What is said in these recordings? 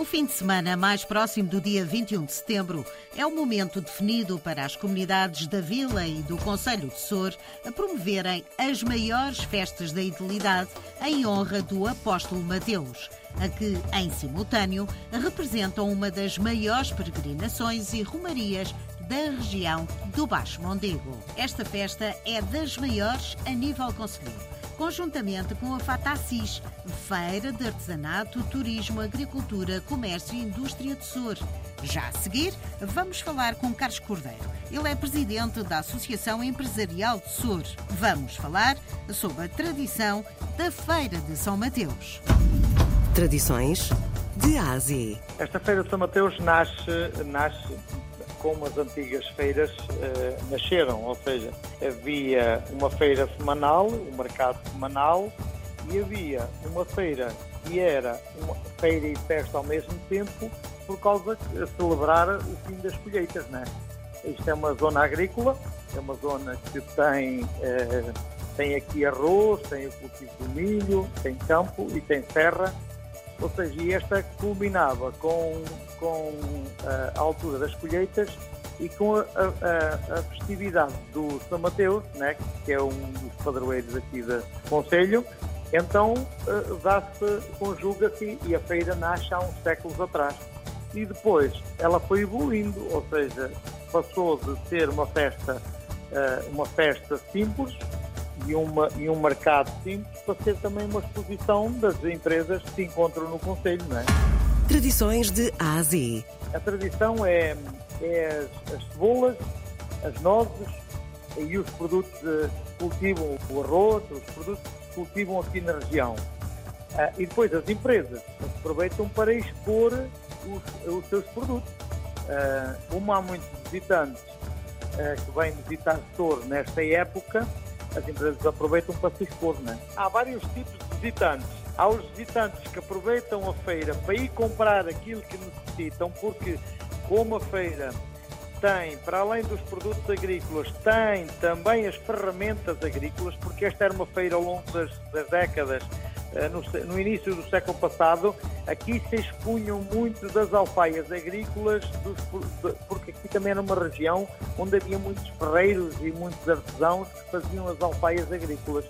O fim de semana mais próximo do dia 21 de setembro é o momento definido para as comunidades da Vila e do Conselho de Sor promoverem as maiores festas da idilidade em honra do apóstolo Mateus, a que, em simultâneo, representam uma das maiores peregrinações e romarias da região do Baixo Mondego. Esta festa é das maiores a nível concelhio conjuntamente com a FATACIS, Feira de Artesanato, Turismo, Agricultura, Comércio e Indústria de Sor. Já a seguir, vamos falar com Carlos Cordeiro. Ele é presidente da Associação Empresarial de Sor. Vamos falar sobre a tradição da Feira de São Mateus. Tradições de Ásia. Esta Feira de São Mateus nasce, nasce como as antigas feiras eh, nasceram, ou seja, havia uma feira semanal, um mercado semanal, e havia uma feira que era uma feira e festa ao mesmo tempo, por causa de celebrar o fim das colheitas, né? Isto é uma zona agrícola, é uma zona que tem, eh, tem aqui arroz, tem o cultivo do milho, tem campo e tem serra, ou seja, e esta culminava com, com a altura das colheitas e com a, a, a festividade do São Mateus, né, que é um dos padroeiros aqui do Conselho, então uh, dá-se, conjuga-se e a feira nasce há uns séculos atrás. E depois ela foi evoluindo, ou seja, passou de ser uma festa, uh, uma festa simples, e, uma, e um mercado simples para ser também uma exposição das empresas que se encontram no Conselho. Não é? Tradições de Ásia. A tradição é, é as, as, cebolas, as nozes e os produtos que cultivam o arroz, os produtos que cultivam aqui na região. Ah, e depois as empresas aproveitam para expor os, os seus produtos. Ah, como há muitos visitantes ah, que vêm visitar Sor nesta época, as empresas aproveitam para se expor. Né? Há vários tipos de visitantes. Há os visitantes que aproveitam a feira para ir comprar aquilo que necessitam, porque como a feira tem, para além dos produtos agrícolas, tem também as ferramentas agrícolas, porque esta era uma feira ao longo das, das décadas eh, no, no, início do século passado, aqui se expunham muito das alfaias agrícolas, dos, porque aqui também era uma região onde havia muitos ferreiros e muitos artesãos que faziam as alfaias agrícolas.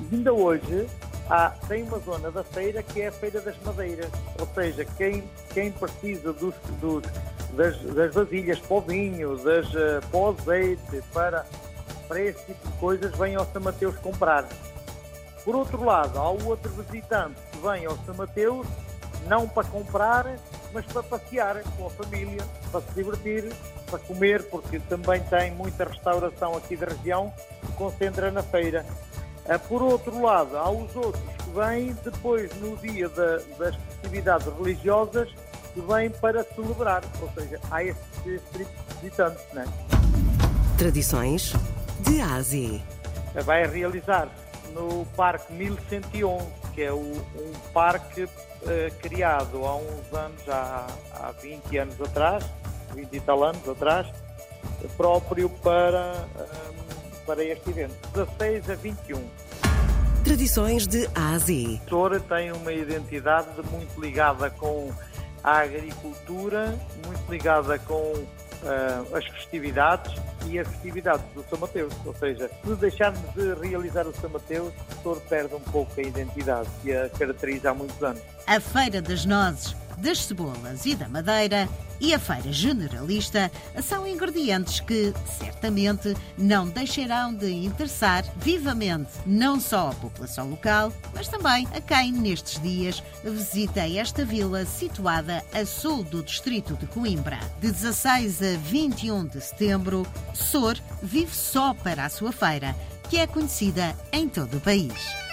E ainda hoje há, tem uma zona da feira que é a Feira das Madeiras, ou seja, quem, quem precisa dos, dos das, das, vasilhas para o vinho, das, uh, para o azeite, para, para esse tipo de coisas, vem ao São Mateus comprar. Por outro lado, há o outro visitante que vem ao São Mateus não para comprar, mas para passear com a família, para se divertir, para comer, porque também tem muita restauração aqui da região que concentra na feira. Ah, por outro lado, há os outros que vêm depois, no dia da, das festividades religiosas, que vêm para celebrar, ou seja, há tipos de visitantes. Né? Tradições de Ásia. Vai realizar-se no Parque 1111, que é o, um parque uh, criado há uns anos, há, há 20 anos atrás, 20 e tal anos atrás, próprio para, ehm, para este evento, 16 a 21. Tradições de Ásia. A Sora tem uma identidade muito ligada com a agricultura, muito ligada com uh, as festividades e as festividades do São Mateus. Ou seja, se deixarmos de realizar o São Mateus, o Sor perde um pouco a identidade que a caracteriza há muitos anos. A Feira das Nozes das cebolas e da madeira e a feira generalista são ingredientes que certamente não deixarão de interessar vivamente não só a população local, mas também a quem nestes dias visita esta vila situada a sul do distrito de Coimbra. De 16 a 21 de setembro, Sor vive só para a sua feira, que é conhecida em todo o país.